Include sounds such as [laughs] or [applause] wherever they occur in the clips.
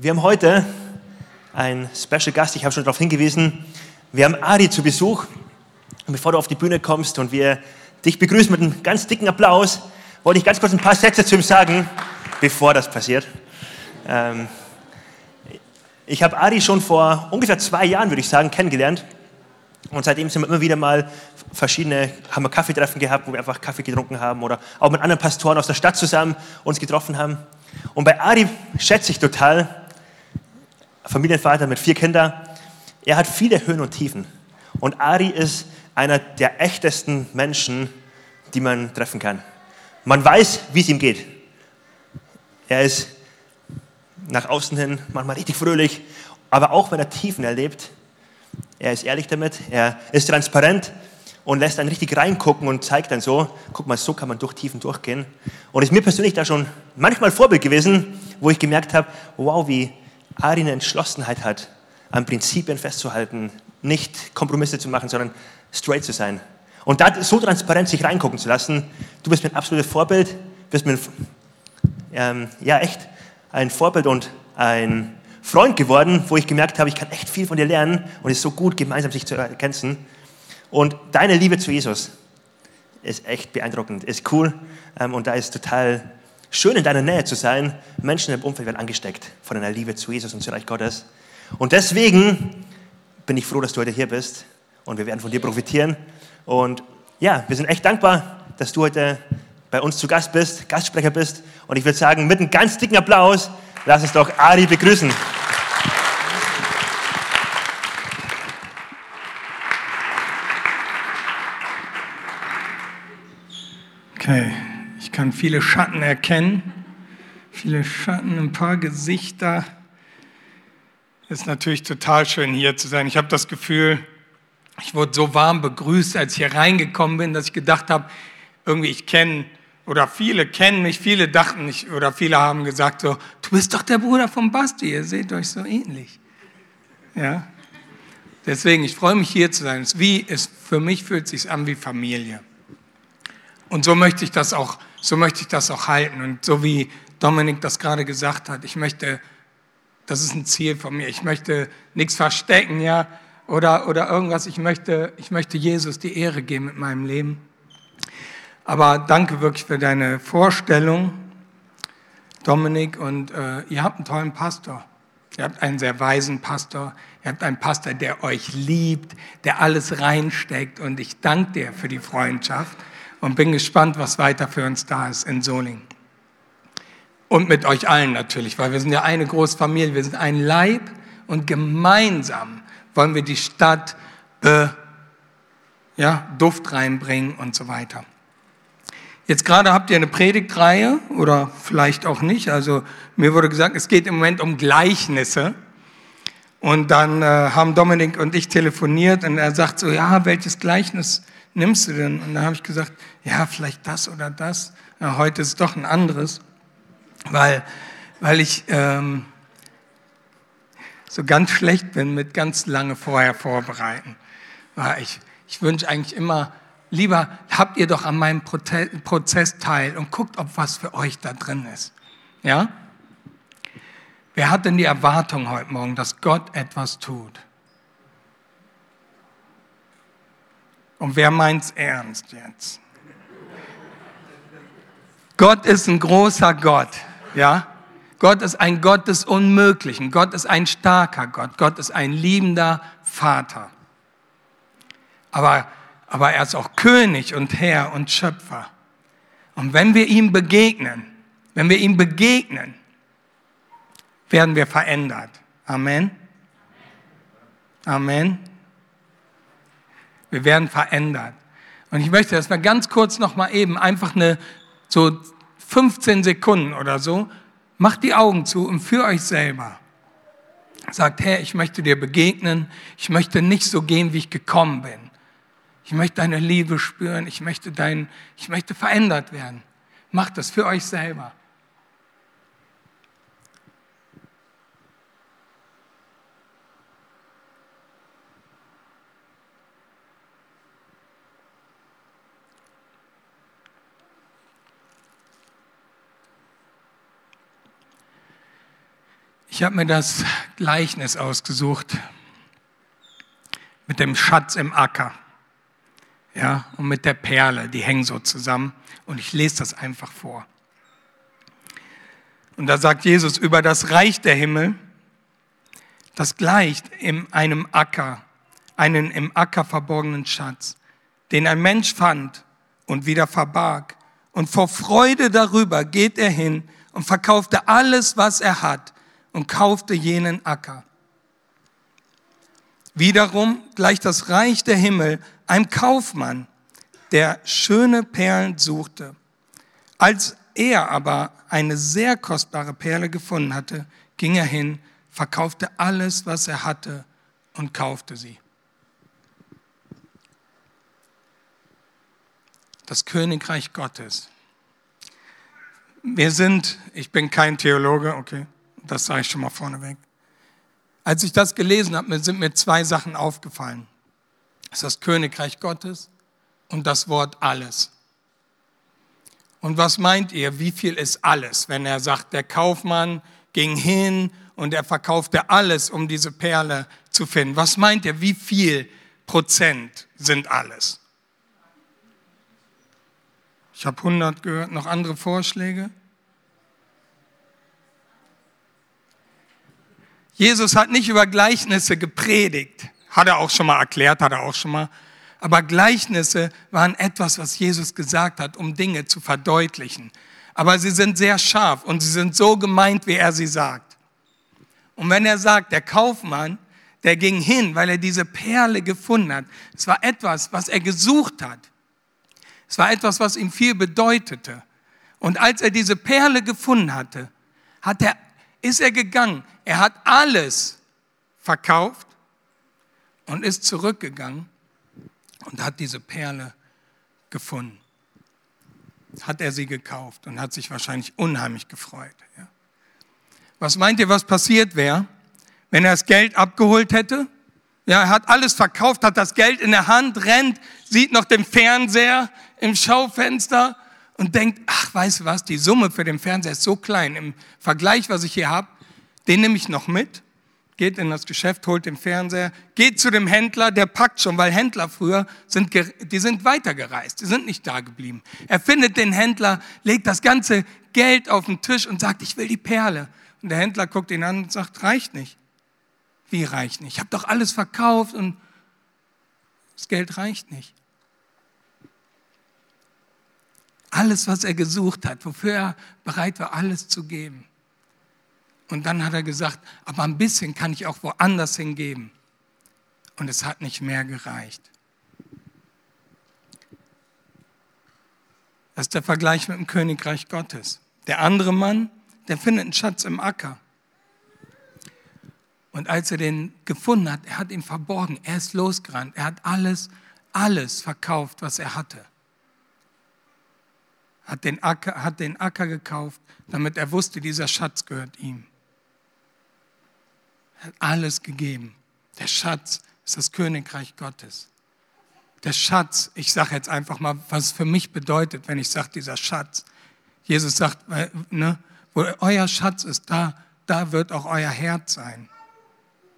Wir haben heute einen Special Gast, ich habe schon darauf hingewiesen. Wir haben Adi zu Besuch. Und bevor du auf die Bühne kommst und wir dich begrüßen mit einem ganz dicken Applaus, wollte ich ganz kurz ein paar Sätze zu ihm sagen, bevor das passiert. Ähm, ich habe Adi schon vor ungefähr zwei Jahren, würde ich sagen, kennengelernt. Und seitdem sind wir immer wieder mal verschiedene, haben wir Kaffeetreffen gehabt, wo wir einfach Kaffee getrunken haben oder auch mit anderen Pastoren aus der Stadt zusammen uns getroffen haben. Und bei Adi schätze ich total, Familienvater mit vier Kindern. Er hat viele Höhen und Tiefen. Und Ari ist einer der echtesten Menschen, die man treffen kann. Man weiß, wie es ihm geht. Er ist nach außen hin manchmal richtig fröhlich, aber auch wenn er Tiefen erlebt, er ist ehrlich damit, er ist transparent und lässt einen richtig reingucken und zeigt dann so, guck mal, so kann man durch Tiefen durchgehen. Und ist mir persönlich da schon manchmal Vorbild gewesen, wo ich gemerkt habe, wow, wie Ari eine Entschlossenheit hat, an Prinzipien festzuhalten, nicht Kompromisse zu machen, sondern straight zu sein. Und da so transparent sich reingucken zu lassen, du bist mir ein absolutes Vorbild, bist mir ähm, ja echt ein Vorbild und ein Freund geworden, wo ich gemerkt habe, ich kann echt viel von dir lernen und es ist so gut, gemeinsam sich zu ergänzen. Und deine Liebe zu Jesus ist echt beeindruckend, ist cool ähm, und da ist total schön in deiner Nähe zu sein. Menschen im Umfeld werden angesteckt von deiner Liebe zu Jesus und zu Reich Gottes. Und deswegen bin ich froh, dass du heute hier bist und wir werden von dir profitieren. Und ja, wir sind echt dankbar, dass du heute bei uns zu Gast bist, Gastsprecher bist. Und ich würde sagen, mit einem ganz dicken Applaus, lass uns doch Ari begrüßen. Okay kann viele Schatten erkennen, viele Schatten, ein paar Gesichter. Es ist natürlich total schön hier zu sein. Ich habe das Gefühl, ich wurde so warm begrüßt, als ich hier reingekommen bin, dass ich gedacht habe, irgendwie ich kenne oder viele kennen mich, viele dachten nicht oder viele haben gesagt so, du bist doch der Bruder von Basti, ihr seht euch so ähnlich. Ja. Deswegen, ich freue mich hier zu sein. Es wie, es, für mich fühlt es sich an wie Familie. Und so möchte ich das auch so möchte ich das auch halten. Und so wie Dominik das gerade gesagt hat, ich möchte, das ist ein Ziel von mir, ich möchte nichts verstecken, ja, oder, oder irgendwas, ich möchte, ich möchte Jesus die Ehre geben mit meinem Leben. Aber danke wirklich für deine Vorstellung, Dominik, und äh, ihr habt einen tollen Pastor. Ihr habt einen sehr weisen Pastor. Ihr habt einen Pastor, der euch liebt, der alles reinsteckt. Und ich danke dir für die Freundschaft und bin gespannt, was weiter für uns da ist in Solingen. Und mit euch allen natürlich, weil wir sind ja eine Großfamilie, wir sind ein Leib und gemeinsam wollen wir die Stadt äh, ja, Duft reinbringen und so weiter. Jetzt gerade habt ihr eine Predigtreihe oder vielleicht auch nicht. Also mir wurde gesagt, es geht im Moment um Gleichnisse. Und dann äh, haben Dominik und ich telefoniert und er sagt so, ja, welches Gleichnis nimmst du denn? Und da habe ich gesagt, ja, vielleicht das oder das. Ja, heute ist doch ein anderes, weil, weil ich ähm, so ganz schlecht bin mit ganz lange vorher vorbereiten. Ich, ich wünsche eigentlich immer, lieber habt ihr doch an meinem Prozess teil und guckt, ob was für euch da drin ist. Ja? Wer hat denn die Erwartung heute Morgen, dass Gott etwas tut? Und wer meint's ernst jetzt? Gott ist ein großer Gott, ja? Gott ist ein Gott des Unmöglichen. Gott ist ein starker Gott. Gott ist ein liebender Vater. Aber, aber er ist auch König und Herr und Schöpfer. Und wenn wir ihm begegnen, wenn wir ihm begegnen, werden wir verändert. Amen. Amen. Wir werden verändert. Und ich möchte das mal ganz kurz noch mal eben einfach eine so 15 Sekunden oder so. Macht die Augen zu und für euch selber. Sagt, Herr, ich möchte dir begegnen. Ich möchte nicht so gehen, wie ich gekommen bin. Ich möchte deine Liebe spüren. Ich möchte dein, ich möchte verändert werden. Macht das für euch selber. Ich habe mir das Gleichnis ausgesucht mit dem Schatz im Acker. Ja, und mit der Perle, die hängen so zusammen. Und ich lese das einfach vor. Und da sagt Jesus über das Reich der Himmel, das gleicht in einem Acker, einen im Acker verborgenen Schatz, den ein Mensch fand und wieder verbarg. Und vor Freude darüber geht er hin und verkaufte alles, was er hat und kaufte jenen Acker. Wiederum gleicht das Reich der Himmel einem Kaufmann, der schöne Perlen suchte. Als er aber eine sehr kostbare Perle gefunden hatte, ging er hin, verkaufte alles, was er hatte und kaufte sie. Das Königreich Gottes. Wir sind, ich bin kein Theologe, okay, das sage ich schon mal vorneweg. Als ich das gelesen habe, sind mir zwei Sachen aufgefallen. Das ist das Königreich Gottes und das Wort alles. Und was meint ihr, wie viel ist alles, wenn er sagt, der Kaufmann ging hin und er verkaufte alles, um diese Perle zu finden? Was meint ihr, wie viel Prozent sind alles? Ich habe 100 gehört, noch andere Vorschläge? Jesus hat nicht über Gleichnisse gepredigt. Hat er auch schon mal erklärt, hat er auch schon mal. Aber Gleichnisse waren etwas, was Jesus gesagt hat, um Dinge zu verdeutlichen. Aber sie sind sehr scharf und sie sind so gemeint, wie er sie sagt. Und wenn er sagt, der Kaufmann, der ging hin, weil er diese Perle gefunden hat, es war etwas, was er gesucht hat. Es war etwas, was ihm viel bedeutete. Und als er diese Perle gefunden hatte, hat er, ist er gegangen. Er hat alles verkauft und ist zurückgegangen und hat diese Perle gefunden. Hat er sie gekauft und hat sich wahrscheinlich unheimlich gefreut. Ja. Was meint ihr, was passiert wäre, wenn er das Geld abgeholt hätte? Ja, er hat alles verkauft, hat das Geld in der Hand, rennt, sieht noch den Fernseher im Schaufenster und denkt, ach, weißt du was, die Summe für den Fernseher ist so klein im Vergleich, was ich hier habe, den nehme ich noch mit geht in das Geschäft, holt den Fernseher, geht zu dem Händler, der packt schon, weil Händler früher sind, die sind weitergereist, die sind nicht da geblieben. Er findet den Händler, legt das ganze Geld auf den Tisch und sagt, ich will die Perle. Und der Händler guckt ihn an und sagt, reicht nicht. Wie reicht nicht? Ich habe doch alles verkauft und das Geld reicht nicht. Alles, was er gesucht hat, wofür er bereit war, alles zu geben. Und dann hat er gesagt, aber ein bisschen kann ich auch woanders hingeben. Und es hat nicht mehr gereicht. Das ist der Vergleich mit dem Königreich Gottes. Der andere Mann, der findet einen Schatz im Acker. Und als er den gefunden hat, er hat ihn verborgen, er ist losgerannt, er hat alles, alles verkauft, was er hatte. Hat den Acker, hat den Acker gekauft, damit er wusste, dieser Schatz gehört ihm hat alles gegeben. Der Schatz ist das Königreich Gottes. Der Schatz, ich sage jetzt einfach mal, was es für mich bedeutet, wenn ich sage, dieser Schatz. Jesus sagt, ne, wo euer Schatz ist, da, da wird auch euer Herz sein.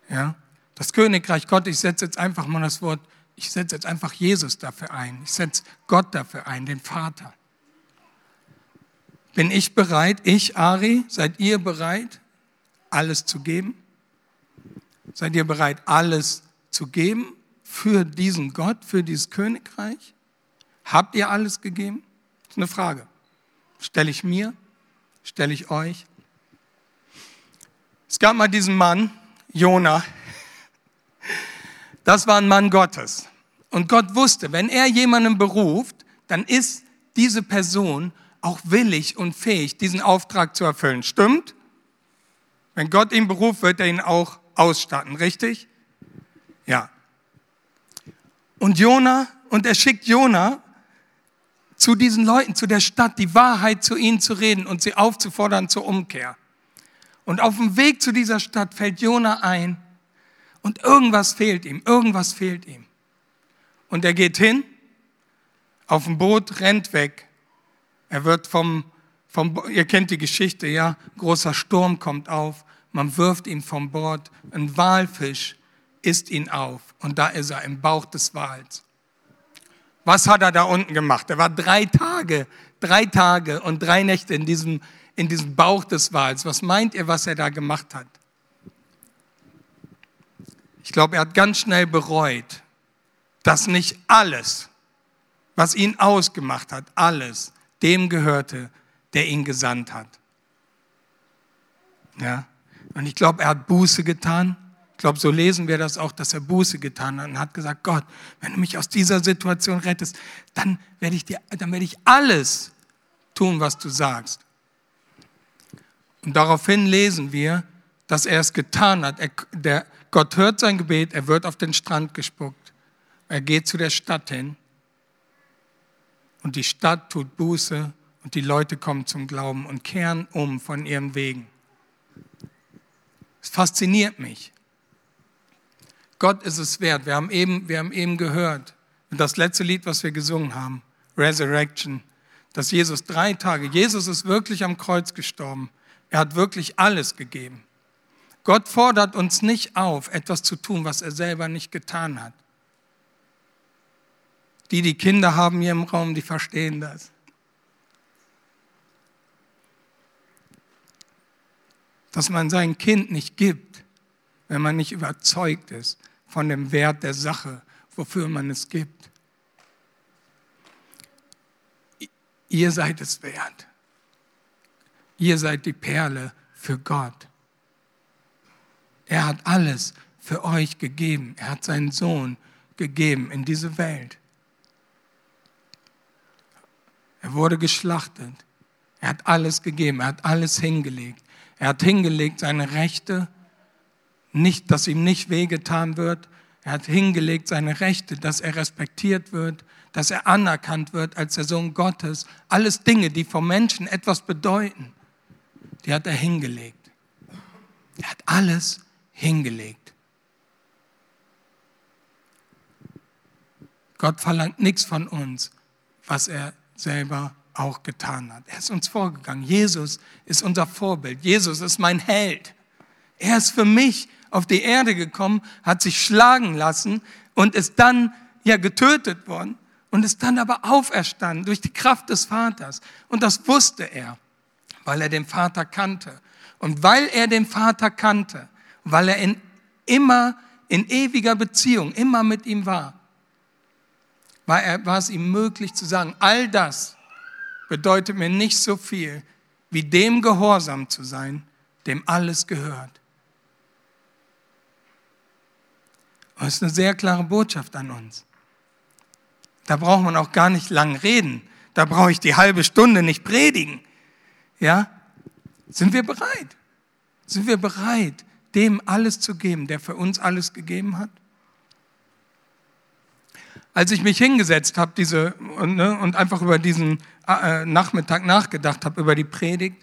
Ja? Das Königreich Gottes, ich setze jetzt einfach mal das Wort, ich setze jetzt einfach Jesus dafür ein. Ich setze Gott dafür ein, den Vater. Bin ich bereit, ich, Ari, seid ihr bereit, alles zu geben? Seid ihr bereit, alles zu geben für diesen Gott, für dieses Königreich? Habt ihr alles gegeben? Das ist eine Frage. Stelle ich mir, stelle ich euch. Es gab mal diesen Mann, Jona. Das war ein Mann Gottes. Und Gott wusste, wenn er jemanden beruft, dann ist diese Person auch willig und fähig, diesen Auftrag zu erfüllen. Stimmt? Wenn Gott ihn beruft, wird er ihn auch ausstatten, richtig? Ja. Und Jona, und er schickt Jona zu diesen Leuten, zu der Stadt, die Wahrheit zu ihnen zu reden und sie aufzufordern zur Umkehr. Und auf dem Weg zu dieser Stadt fällt Jona ein und irgendwas fehlt ihm, irgendwas fehlt ihm. Und er geht hin, auf dem Boot, rennt weg. Er wird vom, vom, ihr kennt die Geschichte, ja, großer Sturm kommt auf, man wirft ihn vom Bord, ein Walfisch isst ihn auf und da ist er im Bauch des Wals. Was hat er da unten gemacht? Er war drei Tage, drei Tage und drei Nächte in diesem, in diesem Bauch des Wals. Was meint ihr, was er da gemacht hat? Ich glaube, er hat ganz schnell bereut, dass nicht alles, was ihn ausgemacht hat, alles dem gehörte, der ihn gesandt hat. Ja? Und ich glaube, er hat Buße getan. Ich glaube, so lesen wir das auch, dass er Buße getan hat und hat gesagt, Gott, wenn du mich aus dieser Situation rettest, dann werde ich, dir, ich alles tun, was du sagst. Und daraufhin lesen wir, dass er es getan hat. Er, der, Gott hört sein Gebet, er wird auf den Strand gespuckt. Er geht zu der Stadt hin und die Stadt tut Buße und die Leute kommen zum Glauben und kehren um von ihren Wegen. Es fasziniert mich. Gott ist es wert. Wir haben eben, wir haben eben gehört, das letzte Lied, was wir gesungen haben, Resurrection, dass Jesus drei Tage, Jesus ist wirklich am Kreuz gestorben. Er hat wirklich alles gegeben. Gott fordert uns nicht auf, etwas zu tun, was er selber nicht getan hat. Die, die Kinder haben hier im Raum, die verstehen das. Dass man sein Kind nicht gibt, wenn man nicht überzeugt ist von dem Wert der Sache, wofür man es gibt. Ihr seid es wert. Ihr seid die Perle für Gott. Er hat alles für euch gegeben. Er hat seinen Sohn gegeben in diese Welt. Er wurde geschlachtet. Er hat alles gegeben. Er hat alles hingelegt. Er hat hingelegt seine Rechte, nicht, dass ihm nicht wehgetan wird. Er hat hingelegt seine Rechte, dass er respektiert wird, dass er anerkannt wird als der Sohn Gottes. Alles Dinge, die vom Menschen etwas bedeuten, die hat er hingelegt. Er hat alles hingelegt. Gott verlangt nichts von uns, was er selber auch getan hat. Er ist uns vorgegangen. Jesus ist unser Vorbild. Jesus ist mein Held. Er ist für mich auf die Erde gekommen, hat sich schlagen lassen und ist dann ja getötet worden und ist dann aber auferstanden durch die Kraft des Vaters. Und das wusste er, weil er den Vater kannte. Und weil er den Vater kannte, weil er in, immer in ewiger Beziehung, immer mit ihm war, war, er, war es ihm möglich zu sagen, all das bedeutet mir nicht so viel, wie dem Gehorsam zu sein, dem alles gehört. Das ist eine sehr klare Botschaft an uns. Da braucht man auch gar nicht lang reden. Da brauche ich die halbe Stunde nicht predigen. Ja? Sind wir bereit? Sind wir bereit, dem alles zu geben, der für uns alles gegeben hat? Als ich mich hingesetzt habe diese, und, ne, und einfach über diesen äh, Nachmittag nachgedacht habe, über die Predigt,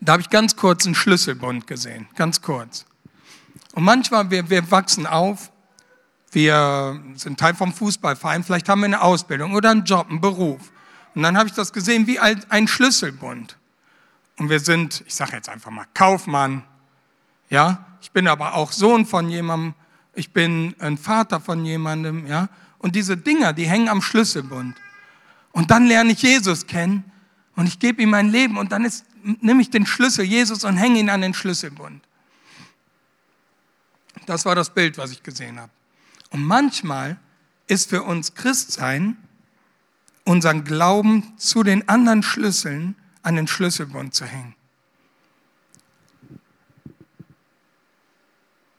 da habe ich ganz kurz einen Schlüsselbund gesehen, ganz kurz. Und manchmal, wir, wir wachsen auf, wir sind Teil vom Fußballverein, vielleicht haben wir eine Ausbildung oder einen Job, einen Beruf. Und dann habe ich das gesehen wie ein Schlüsselbund. Und wir sind, ich sage jetzt einfach mal, Kaufmann, ja, ich bin aber auch Sohn von jemandem, ich bin ein Vater von jemandem, ja. Und diese Dinger, die hängen am Schlüsselbund. Und dann lerne ich Jesus kennen und ich gebe ihm mein Leben und dann ist, nehme ich den Schlüssel Jesus und hänge ihn an den Schlüsselbund. Das war das Bild, was ich gesehen habe. Und manchmal ist für uns Christsein unseren Glauben zu den anderen Schlüsseln an den Schlüsselbund zu hängen.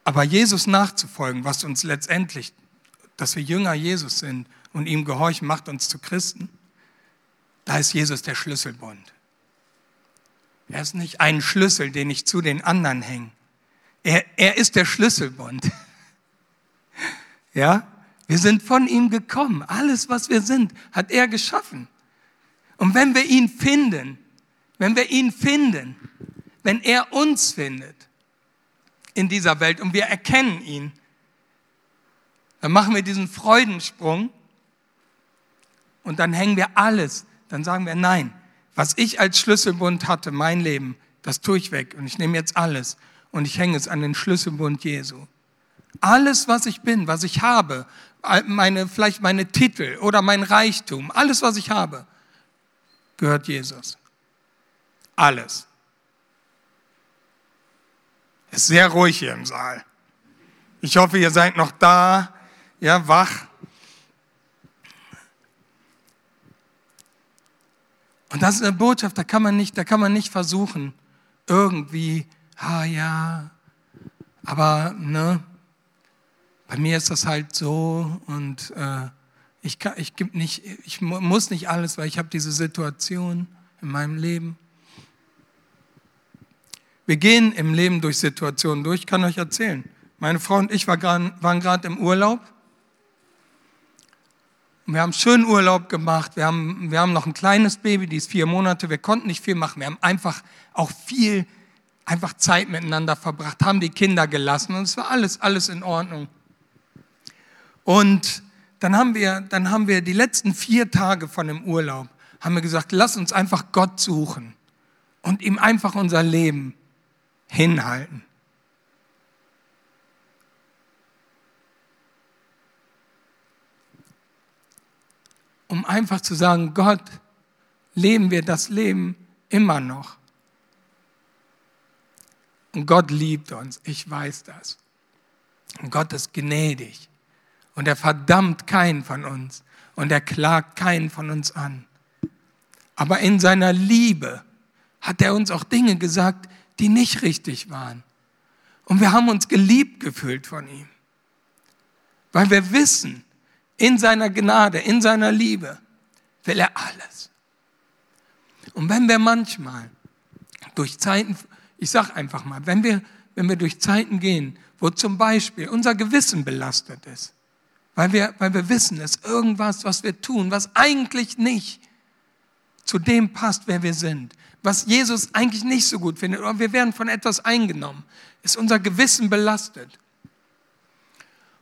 Aber Jesus nachzufolgen, was uns letztendlich, dass wir Jünger Jesus sind und ihm gehorchen, macht uns zu Christen, da ist Jesus der Schlüsselbund. Er ist nicht ein Schlüssel, den ich zu den anderen hänge. Er, er ist der Schlüsselbund. [laughs] Ja, wir sind von ihm gekommen. Alles, was wir sind, hat er geschaffen. Und wenn wir ihn finden, wenn wir ihn finden, wenn er uns findet, in dieser Welt und wir erkennen ihn, dann machen wir diesen Freudensprung und dann hängen wir alles. Dann sagen wir, nein, was ich als Schlüsselbund hatte, mein Leben, das tue ich weg und ich nehme jetzt alles und ich hänge es an den Schlüsselbund Jesu. Alles, was ich bin, was ich habe, meine, vielleicht meine Titel oder mein Reichtum, alles, was ich habe, gehört Jesus. Alles. Es ist sehr ruhig hier im Saal. Ich hoffe, ihr seid noch da, ja, wach. Und das ist eine Botschaft, da kann man nicht, da kann man nicht versuchen, irgendwie, ah ja, aber ne, bei mir ist das halt so und äh, ich, kann, ich, nicht, ich muss nicht alles, weil ich habe diese Situation in meinem Leben. Wir gehen im Leben durch Situationen durch. Ich kann euch erzählen. Meine Frau und ich waren gerade im Urlaub. Wir haben schönen Urlaub gemacht. Wir haben, wir haben noch ein kleines Baby, die ist vier Monate. Wir konnten nicht viel machen. Wir haben einfach auch viel einfach Zeit miteinander verbracht, haben die Kinder gelassen und es war alles, alles in Ordnung. Und dann haben wir, dann haben wir die letzten vier Tage von dem Urlaub, haben wir gesagt, lass uns einfach Gott suchen und ihm einfach unser Leben hinhalten. Um einfach zu sagen, Gott, leben wir das Leben immer noch. Und Gott liebt uns, ich weiß das. Und Gott ist gnädig. Und er verdammt keinen von uns. Und er klagt keinen von uns an. Aber in seiner Liebe hat er uns auch Dinge gesagt, die nicht richtig waren. Und wir haben uns geliebt gefühlt von ihm. Weil wir wissen, in seiner Gnade, in seiner Liebe will er alles. Und wenn wir manchmal durch Zeiten, ich sage einfach mal, wenn wir, wenn wir durch Zeiten gehen, wo zum Beispiel unser Gewissen belastet ist, weil wir, weil wir wissen, ist irgendwas, was wir tun, was eigentlich nicht zu dem passt, wer wir sind, was Jesus eigentlich nicht so gut findet, oder wir werden von etwas eingenommen, ist unser Gewissen belastet.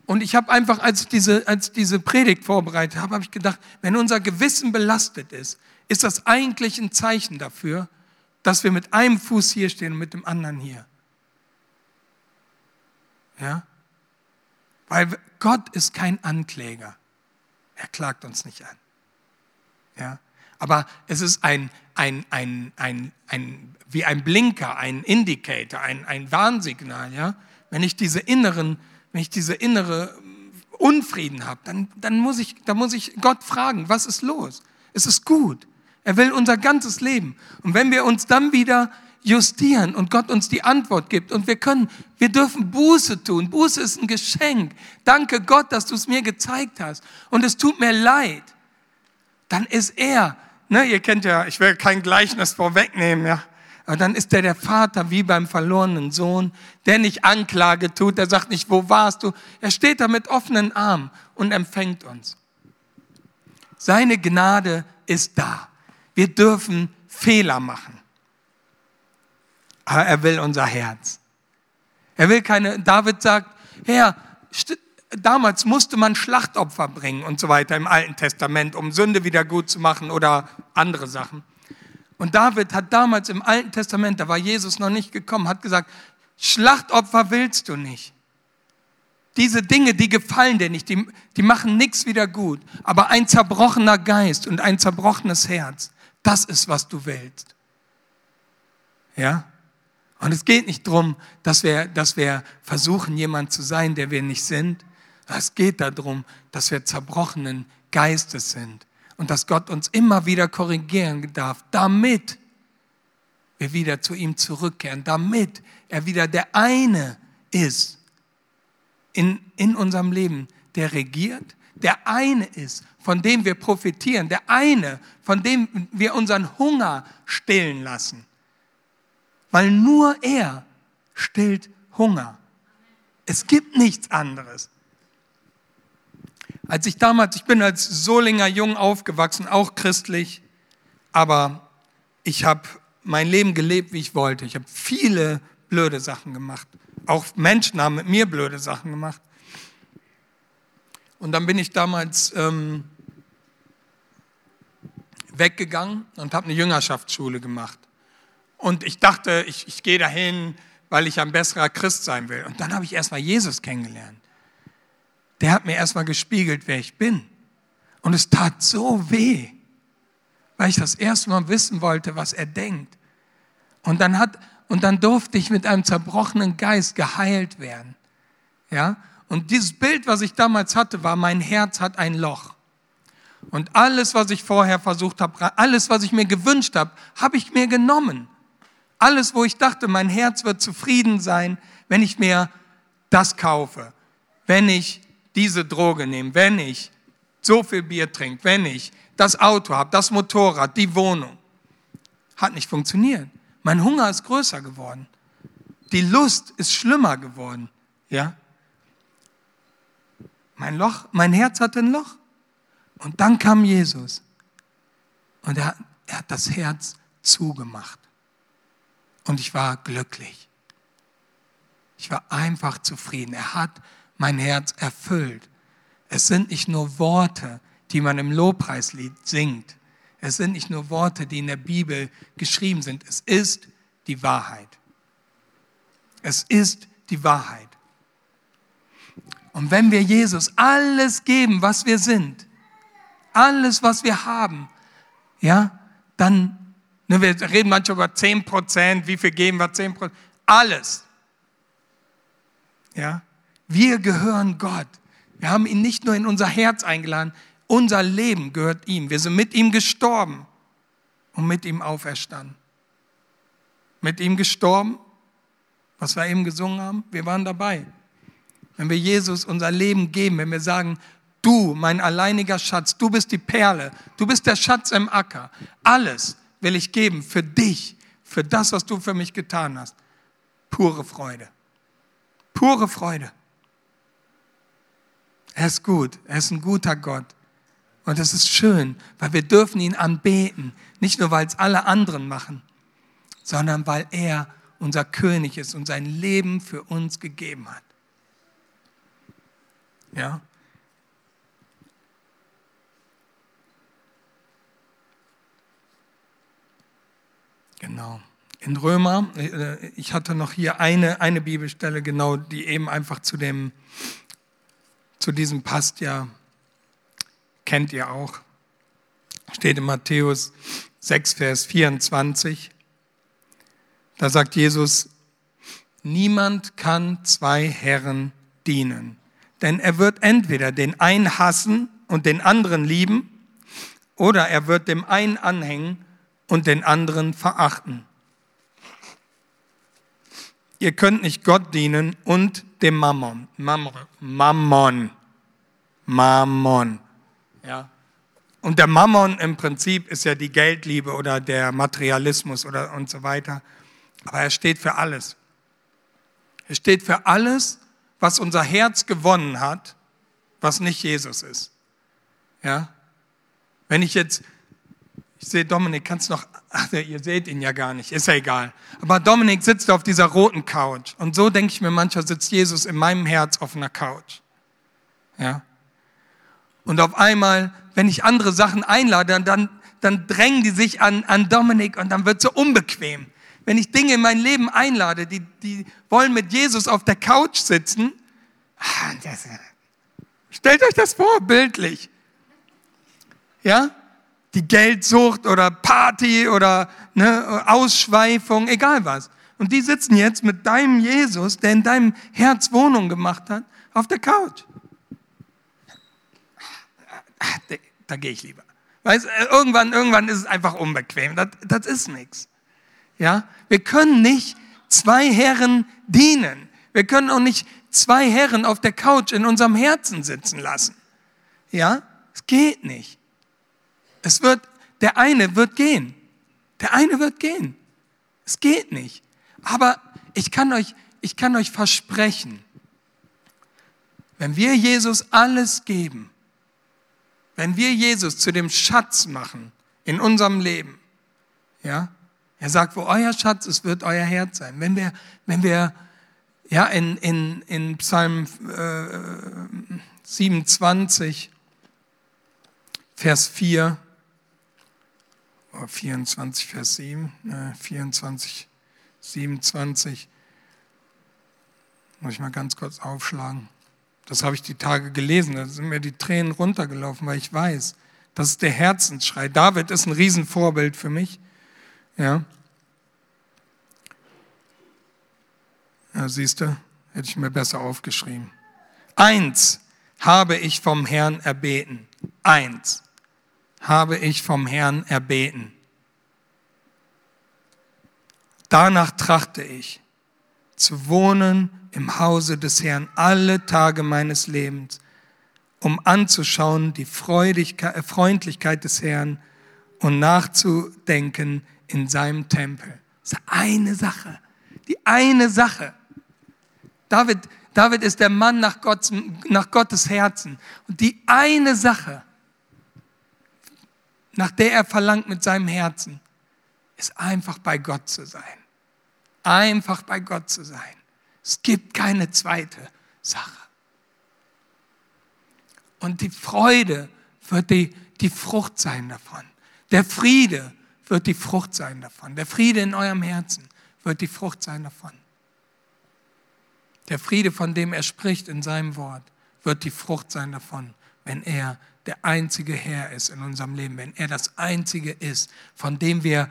Und ich habe einfach, als ich diese, als diese Predigt vorbereitet habe, habe ich gedacht, wenn unser Gewissen belastet ist, ist das eigentlich ein Zeichen dafür, dass wir mit einem Fuß hier stehen und mit dem anderen hier. Ja? Weil Gott ist kein Ankläger. Er klagt uns nicht an. Ja? Aber es ist ein, ein, ein, ein, ein, wie ein Blinker, ein Indicator, ein, ein Warnsignal. Ja? Wenn ich diese inneren, wenn ich diese innere Unfrieden habe, dann, dann, muss ich, dann muss ich Gott fragen, was ist los? Es ist gut. Er will unser ganzes Leben. Und wenn wir uns dann wieder justieren und Gott uns die Antwort gibt und wir können, wir dürfen Buße tun. Buße ist ein Geschenk. Danke Gott, dass du es mir gezeigt hast. Und es tut mir leid. Dann ist er, ne, ihr kennt ja, ich will kein Gleichnis vorwegnehmen, ja. Aber dann ist er der Vater wie beim verlorenen Sohn, der nicht Anklage tut, der sagt nicht, wo warst du? Er steht da mit offenen Armen und empfängt uns. Seine Gnade ist da. Wir dürfen Fehler machen. Aber er will unser Herz. Er will keine, David sagt, Herr, damals musste man Schlachtopfer bringen und so weiter im Alten Testament, um Sünde wieder gut zu machen oder andere Sachen. Und David hat damals im Alten Testament, da war Jesus noch nicht gekommen, hat gesagt, Schlachtopfer willst du nicht. Diese Dinge, die gefallen dir nicht, die, die machen nichts wieder gut. Aber ein zerbrochener Geist und ein zerbrochenes Herz, das ist, was du willst. Ja? Und es geht nicht darum, dass wir, dass wir versuchen, jemand zu sein, der wir nicht sind. Es geht darum, dass wir zerbrochenen Geistes sind und dass Gott uns immer wieder korrigieren darf, damit wir wieder zu ihm zurückkehren, damit er wieder der eine ist in, in unserem Leben, der regiert, der eine ist, von dem wir profitieren, der eine, von dem wir unseren Hunger stillen lassen. Weil nur er stillt Hunger. Es gibt nichts anderes. Als ich damals, ich bin als Solinger Jung aufgewachsen, auch christlich, aber ich habe mein Leben gelebt, wie ich wollte. Ich habe viele blöde Sachen gemacht. Auch Menschen haben mit mir blöde Sachen gemacht. Und dann bin ich damals ähm, weggegangen und habe eine Jüngerschaftsschule gemacht. Und ich dachte, ich, ich gehe dahin, weil ich ein besserer Christ sein will. Und dann habe ich erstmal Jesus kennengelernt. Der hat mir erstmal gespiegelt, wer ich bin. Und es tat so weh, weil ich das erste Mal wissen wollte, was er denkt. Und dann hat, und dann durfte ich mit einem zerbrochenen Geist geheilt werden. Ja? Und dieses Bild, was ich damals hatte, war, mein Herz hat ein Loch. Und alles, was ich vorher versucht habe, alles, was ich mir gewünscht habe, habe ich mir genommen. Alles, wo ich dachte, mein Herz wird zufrieden sein, wenn ich mir das kaufe, wenn ich diese Droge nehme, wenn ich so viel Bier trinke, wenn ich das Auto habe, das Motorrad, die Wohnung. Hat nicht funktioniert. Mein Hunger ist größer geworden. Die Lust ist schlimmer geworden. Ja? Mein Loch, mein Herz hatte ein Loch. Und dann kam Jesus. Und er, er hat das Herz zugemacht. Und ich war glücklich. Ich war einfach zufrieden. Er hat mein Herz erfüllt. Es sind nicht nur Worte, die man im Lobpreislied singt. Es sind nicht nur Worte, die in der Bibel geschrieben sind. Es ist die Wahrheit. Es ist die Wahrheit. Und wenn wir Jesus alles geben, was wir sind, alles, was wir haben, ja, dann, ne, wir reden manchmal über 10 Prozent, wie viel geben wir 10 Prozent, alles. Ja, wir gehören Gott. Wir haben ihn nicht nur in unser Herz eingeladen, unser Leben gehört ihm. Wir sind mit ihm gestorben und mit ihm auferstanden. Mit ihm gestorben, was wir eben gesungen haben, wir waren dabei. Wenn wir Jesus unser Leben geben, wenn wir sagen, du, mein alleiniger Schatz, du bist die Perle, du bist der Schatz im Acker, alles will ich geben für dich, für das, was du für mich getan hast. Pure Freude. Pure Freude. Er ist gut, er ist ein guter Gott. Und es ist schön, weil wir dürfen ihn anbeten, nicht nur weil es alle anderen machen, sondern weil er unser König ist und sein Leben für uns gegeben hat. Ja? Genau. In Römer, äh, ich hatte noch hier eine, eine Bibelstelle, genau, die eben einfach zu dem, zu diesem passt ja, kennt ihr auch. Steht in Matthäus 6, Vers 24. Da sagt Jesus, niemand kann zwei Herren dienen. Denn er wird entweder den einen hassen und den anderen lieben, oder er wird dem einen anhängen und den anderen verachten. Ihr könnt nicht Gott dienen und dem Mammon. Mammon. Mammon. Ja. Und der Mammon im Prinzip ist ja die Geldliebe oder der Materialismus oder und so weiter. Aber er steht für alles. Er steht für alles, was unser Herz gewonnen hat, was nicht Jesus ist. Ja? Wenn ich jetzt, ich sehe Dominik, kannst noch, ach, ihr seht ihn ja gar nicht, ist ja egal. Aber Dominik sitzt auf dieser roten Couch. Und so denke ich mir manchmal, sitzt Jesus in meinem Herz auf einer Couch. Ja. Und auf einmal, wenn ich andere Sachen einlade, dann, dann drängen die sich an, an Dominik und dann wird es so unbequem. Wenn ich Dinge in mein Leben einlade, die, die wollen mit Jesus auf der Couch sitzen, ah, stellt euch das vor, bildlich. Ja? Die Geldsucht oder Party oder ne, Ausschweifung, egal was. Und die sitzen jetzt mit deinem Jesus, der in deinem Herz Wohnung gemacht hat, auf der Couch. Da gehe ich lieber. Weißt, irgendwann, irgendwann ist es einfach unbequem. Das, das ist nichts. Ja, wir können nicht zwei Herren dienen. Wir können auch nicht zwei Herren auf der Couch in unserem Herzen sitzen lassen. Ja, es geht nicht. Es wird, der eine wird gehen. Der eine wird gehen. Es geht nicht. Aber ich kann euch, ich kann euch versprechen, wenn wir Jesus alles geben, wenn wir Jesus zu dem Schatz machen in unserem Leben, ja, er sagt, wo euer Schatz ist, wird euer Herz sein. Wenn wir, wenn wir ja, in, in, in Psalm äh, 27, Vers 4, 24, Vers 7, äh, 24, 27. Muss ich mal ganz kurz aufschlagen. Das habe ich die Tage gelesen, da sind mir die Tränen runtergelaufen, weil ich weiß, das ist der Herzensschrei. David ist ein Riesenvorbild für mich. Ja. ja siehst du, hätte ich mir besser aufgeschrieben. Eins habe ich vom Herrn erbeten. Eins habe ich vom Herrn erbeten. Danach trachte ich, zu wohnen im Hause des Herrn alle Tage meines Lebens, um anzuschauen die äh, Freundlichkeit des Herrn und nachzudenken in seinem Tempel. Das ist eine Sache, die eine Sache. David, David ist der Mann nach, Gottes, nach Gottes Herzen. Und die eine Sache, nach der er verlangt mit seinem Herzen, ist einfach bei Gott zu sein. Einfach bei Gott zu sein. Es gibt keine zweite Sache. Und die Freude wird die, die Frucht sein davon. Der Friede wird die Frucht sein davon. Der Friede in eurem Herzen wird die Frucht sein davon. Der Friede, von dem er spricht in seinem Wort, wird die Frucht sein davon, wenn er der einzige Herr ist in unserem Leben, wenn er das einzige ist, von dem wir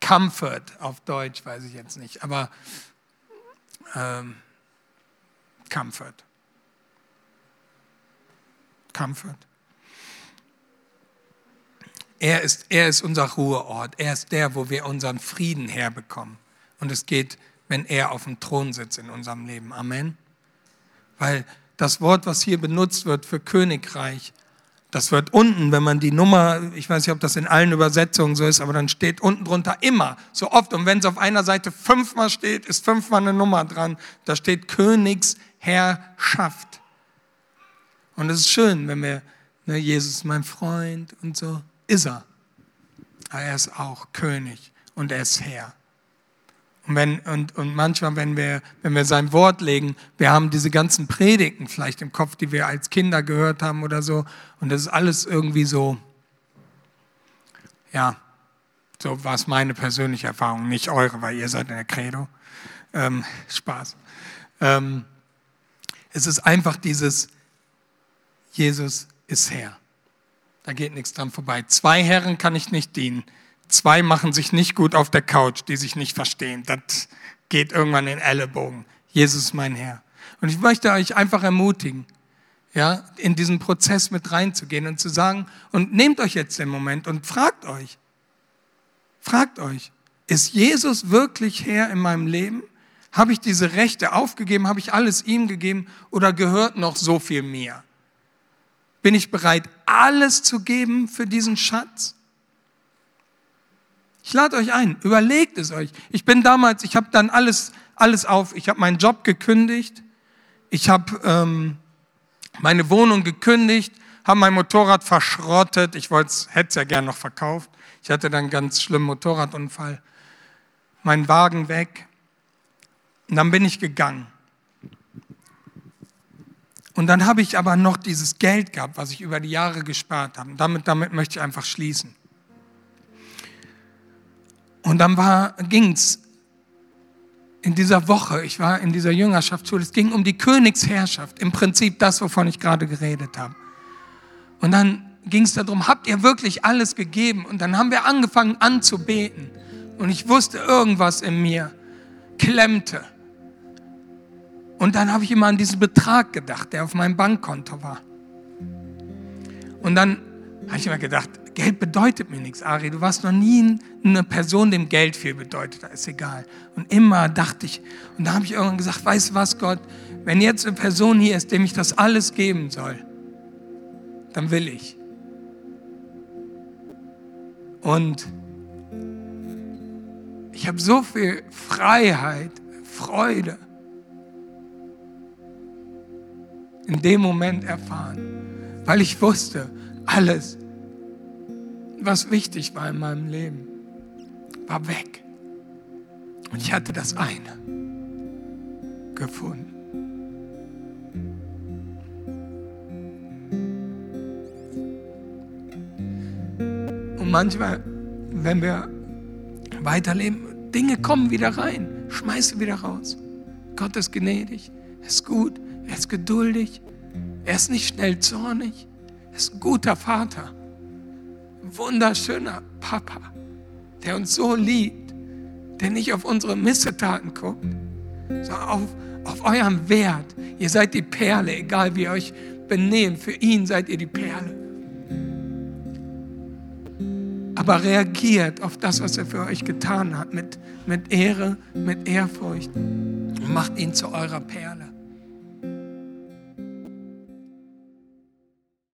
Comfort auf Deutsch, weiß ich jetzt nicht, aber ähm, Comfort. Comfort. Er ist, er ist unser Ruheort. Er ist der, wo wir unseren Frieden herbekommen. Und es geht, wenn er auf dem Thron sitzt in unserem Leben. Amen. Weil das Wort, was hier benutzt wird für Königreich, das wird unten, wenn man die Nummer, ich weiß nicht, ob das in allen Übersetzungen so ist, aber dann steht unten drunter immer, so oft. Und wenn es auf einer Seite fünfmal steht, ist fünfmal eine Nummer dran. Da steht Königsherrschaft. Und es ist schön, wenn wir, ne, Jesus mein Freund und so, ist er. Aber er ist auch König und er ist Herr. Und, wenn, und, und manchmal, wenn wir, wenn wir sein Wort legen, wir haben diese ganzen Predigten vielleicht im Kopf, die wir als Kinder gehört haben oder so. Und das ist alles irgendwie so, ja, so war es meine persönliche Erfahrung, nicht eure, weil ihr seid in der Credo. Ähm, [laughs] Spaß. Ähm, es ist einfach dieses, Jesus ist Herr. Da geht nichts dran vorbei. Zwei Herren kann ich nicht dienen. Zwei machen sich nicht gut auf der Couch, die sich nicht verstehen. Das geht irgendwann in Ellenbogen. Jesus mein Herr. Und ich möchte euch einfach ermutigen, ja, in diesen Prozess mit reinzugehen und zu sagen, und nehmt euch jetzt den Moment und fragt euch, fragt euch, ist Jesus wirklich Herr in meinem Leben? Habe ich diese Rechte aufgegeben? Habe ich alles ihm gegeben? Oder gehört noch so viel mir? Bin ich bereit, alles zu geben für diesen Schatz? Ich lade euch ein, überlegt es euch. Ich bin damals, ich habe dann alles, alles auf, ich habe meinen Job gekündigt, ich habe ähm, meine Wohnung gekündigt, habe mein Motorrad verschrottet, ich hätte es ja gern noch verkauft. Ich hatte dann einen ganz schlimmen Motorradunfall. Mein Wagen weg. Und dann bin ich gegangen. Und dann habe ich aber noch dieses Geld gehabt, was ich über die Jahre gespart habe. Damit, damit möchte ich einfach schließen. Und dann ging es in dieser Woche, ich war in dieser Jüngerschaftsschule, es ging um die Königsherrschaft, im Prinzip das, wovon ich gerade geredet habe. Und dann ging es darum, habt ihr wirklich alles gegeben? Und dann haben wir angefangen anzubeten. Und ich wusste, irgendwas in mir klemmte. Und dann habe ich immer an diesen Betrag gedacht, der auf meinem Bankkonto war. Und dann habe ich immer gedacht, Geld bedeutet mir nichts, Ari. Du warst noch nie eine Person, dem Geld viel bedeutet. Da ist egal. Und immer dachte ich, und da habe ich irgendwann gesagt, weißt du was, Gott, wenn jetzt eine Person hier ist, dem ich das alles geben soll, dann will ich. Und ich habe so viel Freiheit, Freude in dem Moment erfahren, weil ich wusste, alles was wichtig war in meinem Leben, war weg. Und ich hatte das eine gefunden. Und manchmal, wenn wir weiterleben, Dinge kommen wieder rein, schmeiße wieder raus. Gott ist gnädig, er ist gut, er ist geduldig, er ist nicht schnell zornig, er ist ein guter Vater, wunderschöner Papa, der uns so liebt, der nicht auf unsere Missetaten guckt, sondern auf, auf euren Wert. Ihr seid die Perle, egal wie ihr euch benehmt, für ihn seid ihr die Perle. Aber reagiert auf das, was er für euch getan hat, mit, mit Ehre, mit Ehrfurcht und macht ihn zu eurer Perle.